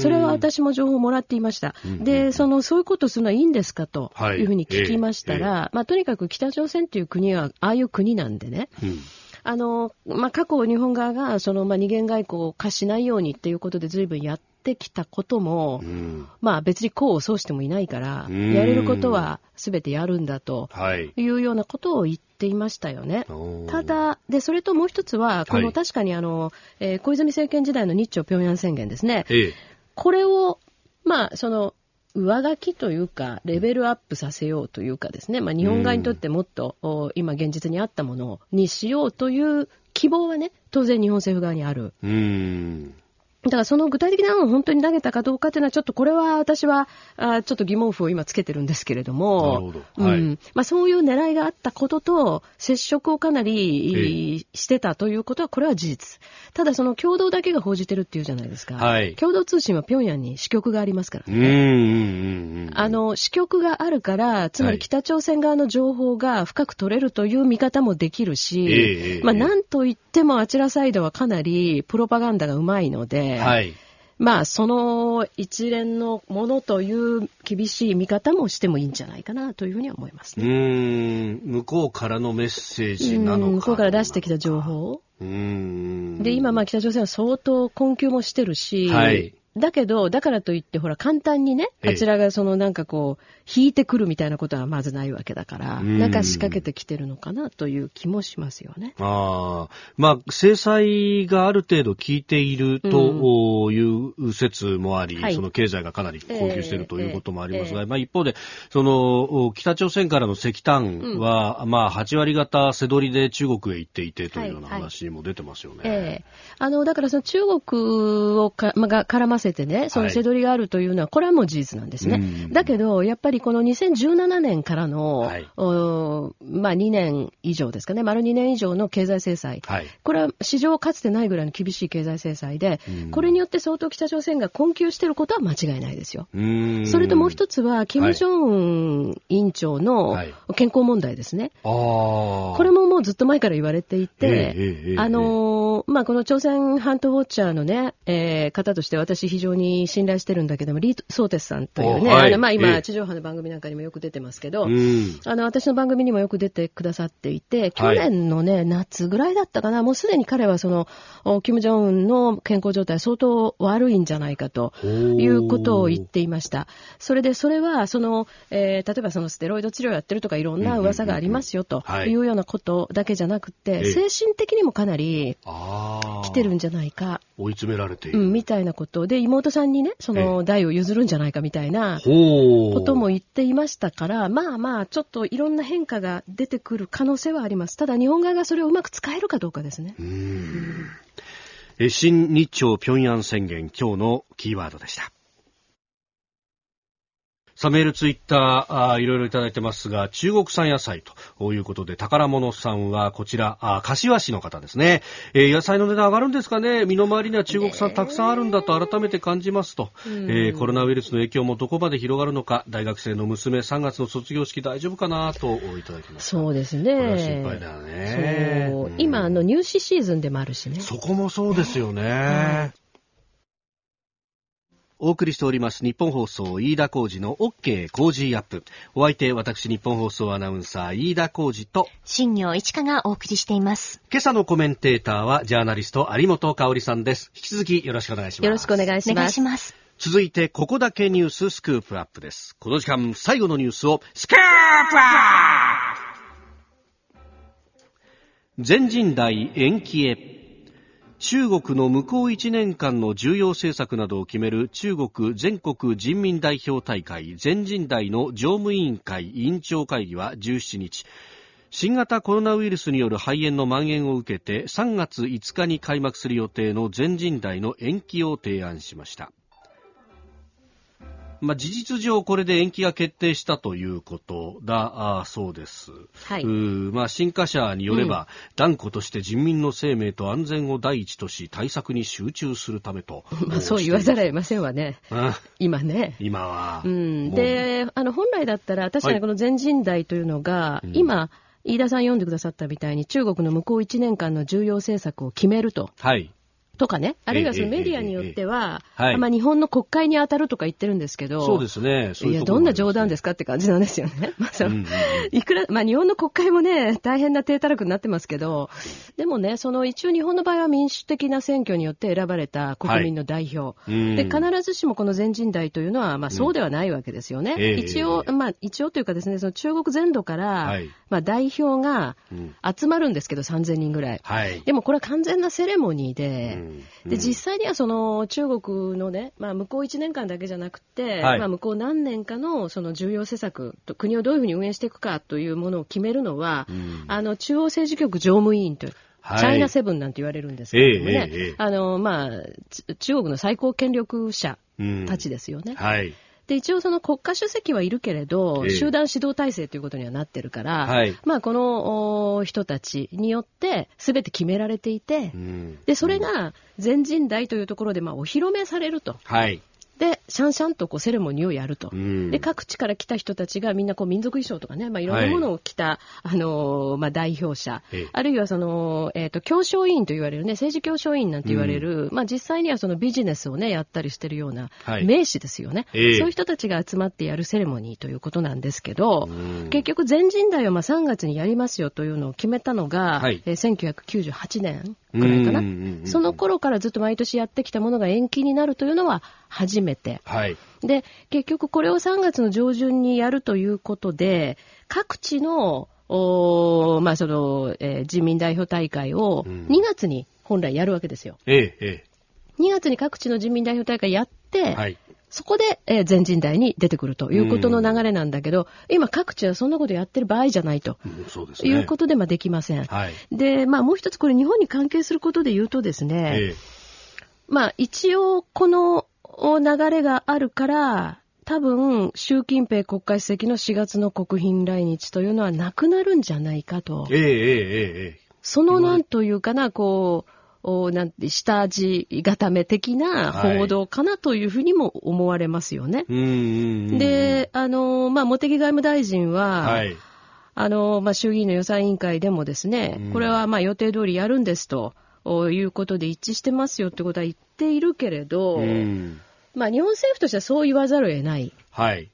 それは私も情報をもらっていました。で、その、そういうことするのはいいんですかとはい。いうふうに聞きましたら、えまあ、とにかく北朝鮮という国は、ああいう国なんでね、うん。あの、まあ、過去日本側が、その、まあ、二元外交を化しないようにっていうことで随分やってきたことも、うんまあ、別に功を奏してもいないから、うんやれることは全てやるんだとはい。いうようなことを言っていましたよね。おーた、だ、で、それともう一つは、こはいの確かにあの、えー小泉政権時代の日朝平壌宣言ですね。ええ、これを、まあ、その、上書きというか、レベルアップさせようというかですね、まあ、日本側にとってもっと、お今現実にあったものにしようという希望はね、当然日本政府側にある。うーん。だからその具体的な案を本当に投げたかどうかっていうのは、ちょっとこれは私は、あちょっと疑問符を今つけてるんですけれども、なるほどはいうんまあ、そういう狙いがあったことと、接触をかなりしてたということは、これは事実。ただ、その共同だけが報じてるっていうじゃないですか。はい共同通信は平壌に支局がありますからうーん、うん、うんうん。あ、の、支局があるから、つまはいり北朝鮮側の情報が深く取れるという見方もできるし、まあ、なんといってもあちらサイドはかなりプロパガンダがうまいので、はい。まあ、その一連のものという厳しい見方もしてもいいんじゃないかなというふうには思いますうね。ーん、向こうからのメッセージなのか。うん向こうから出してきた情。報。うーん。で、今、まあ、北朝鮮は相当困窮もしてるし、はいだけど、だからといって、ほら、簡単にね、ええ。あちらがそのなんかこう、引いてくるみたいなことはまずないわけだから、うん。なんか仕掛けてきてるのかなという気もしますよね。ああ、まあ、制裁がある程度効いているという説もあり、はい。その経済がかなり困窮しているということもありますが、ええまあ一方で、その、北朝鮮からの石炭は、まあ8割方背取りで中国へ行っていてというようなはいはい話も出てますよね。ええ。あの、だからその中国をか、まあが絡ませてね、その背取りがあるというのは、これはもう事実なんですね。うんだけど、やっぱりこの2017年からの、はいおまあ2年以上ですかね、丸2年以上の経済制裁。はい。これは史上かつてないぐらいの厳しい経済制裁で、うんこれによって相当北朝鮮が困窮していることは間違いないですよ。それともう一つは、金正恩委員長のはい健康問題ですね。これももうずっと前から言われていて、ええあのーまあ、この朝鮮半島ウォッチャーのね、えー方として私非常に信頼してるんだけども、リー・ソーテスさんというね、おはいあのまあ、ええ。今、地上波の番組なんかにもよく出てますけど、うん。あの、私の番組にもよく出てくださっていて、去はい。年のね、夏ぐらいだったかな、もうすでに彼はその、おキム・ジョンウンの健康状態相当悪いんじゃないかということを言っていました。それで、それは、その、えー例えばそのステロイド治療やってるとかいろんな噂がありますよとはい。いうようなことだけじゃなくて、ええ。精神的にもかなり。来てるんじゃないか、追い詰められていうる。ん、みたいなこと。で、妹さんにね、その、代を譲るんじゃないかみたいな。ことも言っていましたから、まあまあ、ちょっといろんな変化が出てくる可能性はあります。ただ、日本側がそれをうまく使えるかどうかですね。新日朝平壌宣言、今日のキーワードでした。さあ、メール、ツイッター、あーいろいろいただいてますが、中国産野菜ということで、宝物さんはこちら、あー柏市の方ですね。えー野菜の値段上がるんですかね？身の回りには中国産たくさんあるんだと改めて感じますと、えーコロナウイルスの影響もどこまで広がるのか、大学生の娘3月の卒業式大丈夫かなといただきました。そうですね。これは心配だよね。そううん今、あの、入試シーズンでもあるしね。そこもそうですよね。お送りしております日本放送飯田浩二の OK 工事アップ。お相手、私日本放送アナウンサー飯田浩二と、新業一華がお送りしています。今朝のコメンテーターはジャーナリスト有本香里さんです。引き続きよろしくお願いします。よろしくお願いしお願ます。いします。続いて、ここだけニューススクープアップです。この時間、最後のニュースを、スクープアップ全人代延期へ。中国の向こう1年間の重要政策などを決める中国全国人民代表大会全人代の常務委員会委員長会議は17日、新型コロナウイルスによる肺炎の蔓延を受けて3月5日に開幕する予定の全人代の延期を提案しました。まあ、事実上これで延期が決定したということだそうです。はいまあ、新華社によれば、断固として人民の生命と安全を第一とし対策に集中するためと。まあ、そう言わざるを得ませんわね。うん今ね。今は。うん、で、あの、本来だったら、確かにこの全人代というのが、うん今、飯田さん読んでくださったみたいに、中国の向こう1年間の重要政策を決めると。はい。とかね、あるいはそのええメディアによっては、ええはいまあ、日本の国会に当たるとか言ってるんですけど、そうですね。そういや、いうところもありますねどんな冗談ですかって感じなんですよね。[laughs] まあ、そのうんうんうんいくら、まあ、日本の国会もね、大変な低たらくになってますけど、でもね、その一応日本の場合は民主的な選挙によって選ばれた国民の代表。うんで、必ずしもこの全人代というのは、まあ、そうではないわけですよね。ええ一応、まあ、一応というかですね、その中国全土から、はいまあ、代表がうん集まるんですけど、3000人ぐらい。はい。でもこれは完全なセレモニーで、うんで、実際にはその中国のね、まあ向こう1年間だけじゃなくて、はい。まあ向こう何年かのその重要施策と、国をどういうふうに運営していくかというものを決めるのは、うん。あの中央政治局常務委員という、はい。チャイナセブンなんて言われるんですけれどもね、ええええ。あの、まあ、ち中国の最高権力者うん。たちですよね。はい。で、一応その国家主席はいるけれど、ええ集団指導体制ということにはなってるから、はいまあこのお人たちによって全て決められていて、うんで、それが全人代というところでまあお披露目されると。はい。で、シャンシャンとこうセレモニーをやると。うん。で、各地から来た人たちがみんなこう民族衣装とかね、まあい。ろんなものを着た、あのーまあ代表者。ええ、あるいはその、えっ、と、教書委員と言われるね、政治教書委員なんて言われる、まあ実際にはそのビジネスをね、やったりしてるようなはい。名士ですよね。ええ。そういう人たちが集まってやるセレモニーということなんですけど、うん。結局全人代をまあ3月にやりますよというのを決めたのが、はい。えー1998年くらいかな。うんうんうんうん。その頃からずっと毎年やってきたものが延期になるというのは初めて。はい。で、結局これを3月の上旬にやるということで、各地の、おーまあその、えー人民代表大会をうん2月に本来やるわけですよ。ええ、え2月に各地の人民代表大会やって、え。はい。そこで、えー全人代に出てくるということの流れなんだけど、今各地はそんなことやってる場合じゃないと。うんそうですね。いうことで、まあ、できません。はい。で、まあ、もう一つこれ日本に関係することで言うとですね、ええ。まあ、一応このお流れがあるから、多分、習近平国家主席の4月の国賓来日というのはなくなるんじゃないかと。ええ、ええ、ええ。そのなんというかな、こう、おなんて下地固め的な報道かなというふうにも思われますよね。うんうんうん。で、あの、まあ、茂木外務大臣は、はい。あの、まあ、衆議院の予算委員会でもですね、うんこれはまあ予定通りやるんですということで一致してますよってことは言っているけれど、うん。まあ、日本政府としてはそう言わざるを得ない。はい。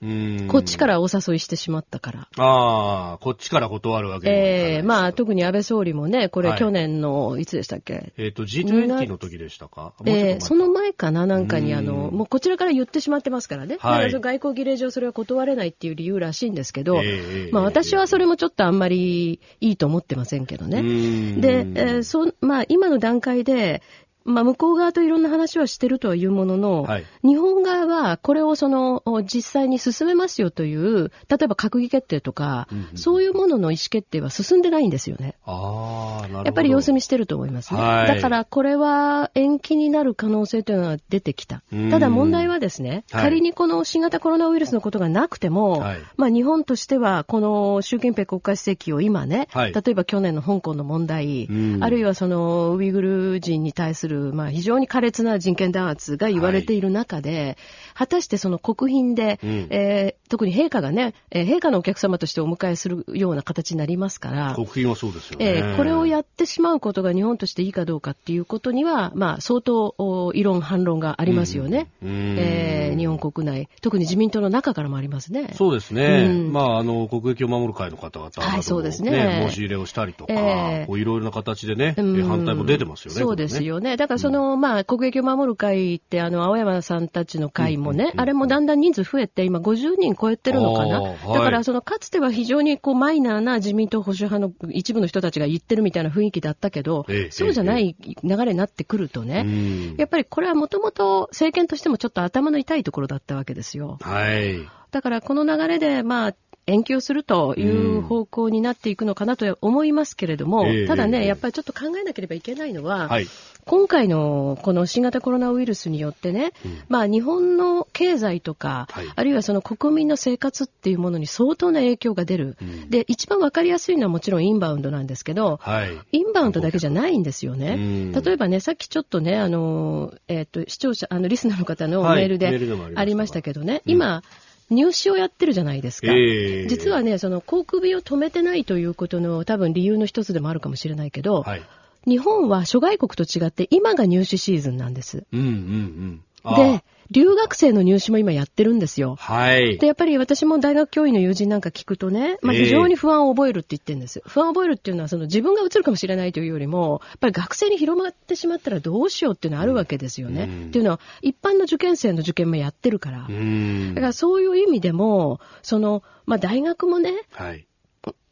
うん。こっちからお誘いしてしまったから。ああ、こっちから断るわけええまあ、特に安倍総理もね、これはい去年の、いつでしたっけ？えっ、と、G20 の時でしたか？ええその前かな、なんかに、うんあの、もうこちらから言ってしまってますからね。はいだか外交儀礼上それは断れないっていう理由らしいんですけど、ええまあ私はそれもちょっとあんまりいいと思ってませんけどね。ねで、えーそまあ、今の段階で、まあ、向こう側といろんな話はしてるとはいうものの、はい日本側はこれをそのお実際に進めますよという、例えば閣議決定とか、うんうんそういうものの意思決定は進んでないんですよね。ああ、なるほど。やっぱり様子見してると思いますね。はいだからこれは延期になる可能性というのは出てきたうん。ただ問題はですね、はい仮にこの新型コロナウイルスのことがなくても、はいまあ日本としてはこの習近平国家主席を今ね、はい例えば去年の香港の問題、うんあるいはそのウイグル人に対するまあ非常に苛烈な人権弾圧が言われている中で、果たしてその国賓で、うんえー特に陛下がね、えー陛下のお客様としてお迎えするような形になりますから、国賓はそうですよね。えーこれをやってしまうことが日本としていいかどうかっていうことには、まあ、相当お異論、反論がありますよね。うんえー日本国内、特に自民党の中からもありますね。そうですね。うんまあ、あの、国益を守る会の方々などもはいそうですね申し入れをしたりとか、いろいろな形でね、うん反対も出てますよね。そうですよね。だからその、まあ、国益を守る会って、あの、青山さんたちの会もね、あれもだんだん人数増えて、今50人超えてるのかな。はいだから、その、かつては非常にこう、マイナーな自民党保守派の一部の人たちが言ってるみたいな雰囲気だったけど、ええそうじゃない流れになってくるとね、うんやっぱりこれはもともと政権としてもちょっと頭の痛いところだったわけですよ。はい。だからこの流れで、まあ、延期をするという方向になっていくのかなと思いますけれども、ええただね、ええ。やっぱりちょっと考えなければいけないのは、はい。今回のこの新型コロナウイルスによってね、うん。まあ日本の経済とか、はい。あるいはその国民の生活っていうものに相当な影響が出る。うん。で、一番わかりやすいのはもちろんインバウンドなんですけど、はい。インバウンドだけじゃないんですよね。うん。例えばね、さっきちょっとね、あの、えっ、と、視聴者、あの、リスナーの方のはい。メールでありましたけどね、うん。今、入試をやってるじゃないですか。ええ実はね、その航空便を止めてないということの多分理由の一つでもあるかもしれないけど、はい。日本は諸外国と違って今が入試シーズンなんです。うんうんうん。あで、留学生の入試も今やってるんですよ。はいで、。やっぱり私も大学教員の友人なんか聞くとね、まあ、ええ非常に不安を覚えるって言ってるんです。不安を覚えるっていうのは、その自分が映るかもしれないというよりも、やっぱり学生に広まってしまったらどうしようっていうのはあるわけですよね。うんっていうのは、一般の受験生の受験もやってるから。うんだからそういう意味でも、その、まあ、大学もね、はい。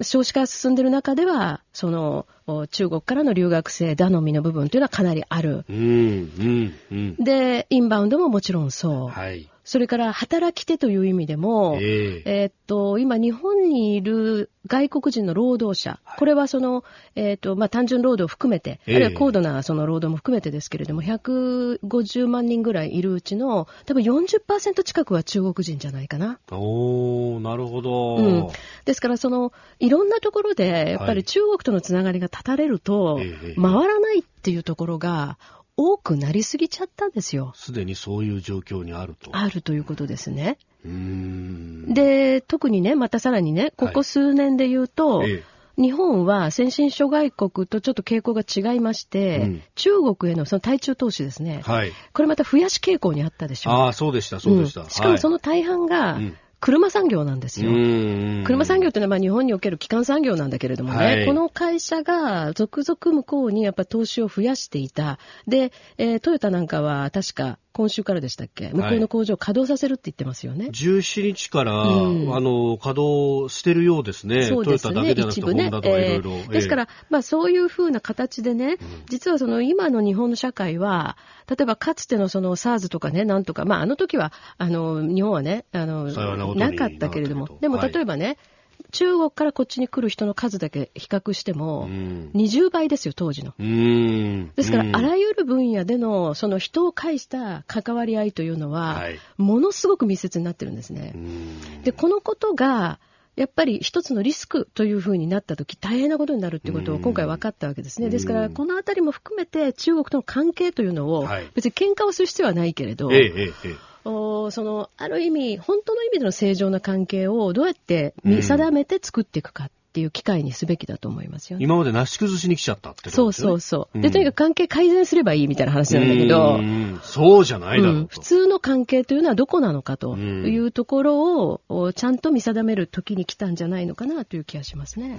少子化が進んでる中では、その、お中国からの留学生頼みの部分というのはかなりある。うん、うん、うん。で、インバウンドももちろんそう。はい。それから働き手という意味でも、ええ。えーっと、今日本にいる外国人の労働者、これはその、えーっと、まあ、単純労働を含めて、ええ。あるいは高度なその労働も含めてですけれども、150万人ぐらいいるうちの、多分40%近くは中国人じゃないかな。おー、なるほど。うん。ですから、その、いろんなところで、やっぱはい。り中国とのつながりが断たれると、ええ。回らないっていうところが多くなりすぎちゃったんですよ。すでにそういう状況にあると。あるということですね。で、特にね、またさらにね、ここ数年で言うと、ええ日本は先進諸外国とちょっと傾向が違いまして、うん中国へのその対中投資ですね、はい。これまた増やし傾向にあったでしょ。ああ、そうでした、そうでした。うんしかもその大半がうん車産業なんですよ。の車産業っていうのはまあ日本における基幹産業なんだけれどもね、はいこの会社が続々向こうにやっぱ投資を増やしていた。で、えートヨタなんかは確か今週からでしたっけ？向こうの工場を稼働させるって言ってますよね。17日から、うん。あの、稼働してるようですね。そうですね、一部ね。えーですから、まあそういうふうな形でね、実はその今の日本の社会は、例えばかつてのその SARS とかね、なんとか、まああの時は、あの、日本はね、あの、なかったけれどもでもはい。例えばね、中国からこっちに来る人の数だけ比較してもう、ん。20倍ですよ、当時の。ですから、うんあらゆる分野での、その人を介した関わり合いというのは、はいものすごく密接になってるんですね。うんで、このことが、やっぱり一つのリスクというふうになったとき、大変なことになるっていうことを今回分かったわけですね。うんですから、このあたりも含めて中国との関係というのをはい、別に喧嘩をする必要はないけれど、ええ、ええ、ええ。おその、ある意味、本当の意味での正常な関係をどうやって見定めて作っていくかっていう機会にすべきだと思いますよね。今までなし崩しに来ちゃったってことそう。そうそう。うんで、とにかく関係改善すればいいみたいな話なんだけど、うんそうじゃないだろう、うんと。普通の関係というのはどこなのかとうんいうところを、おちゃんと見定める時に来たんじゃないのかなという気がしますね。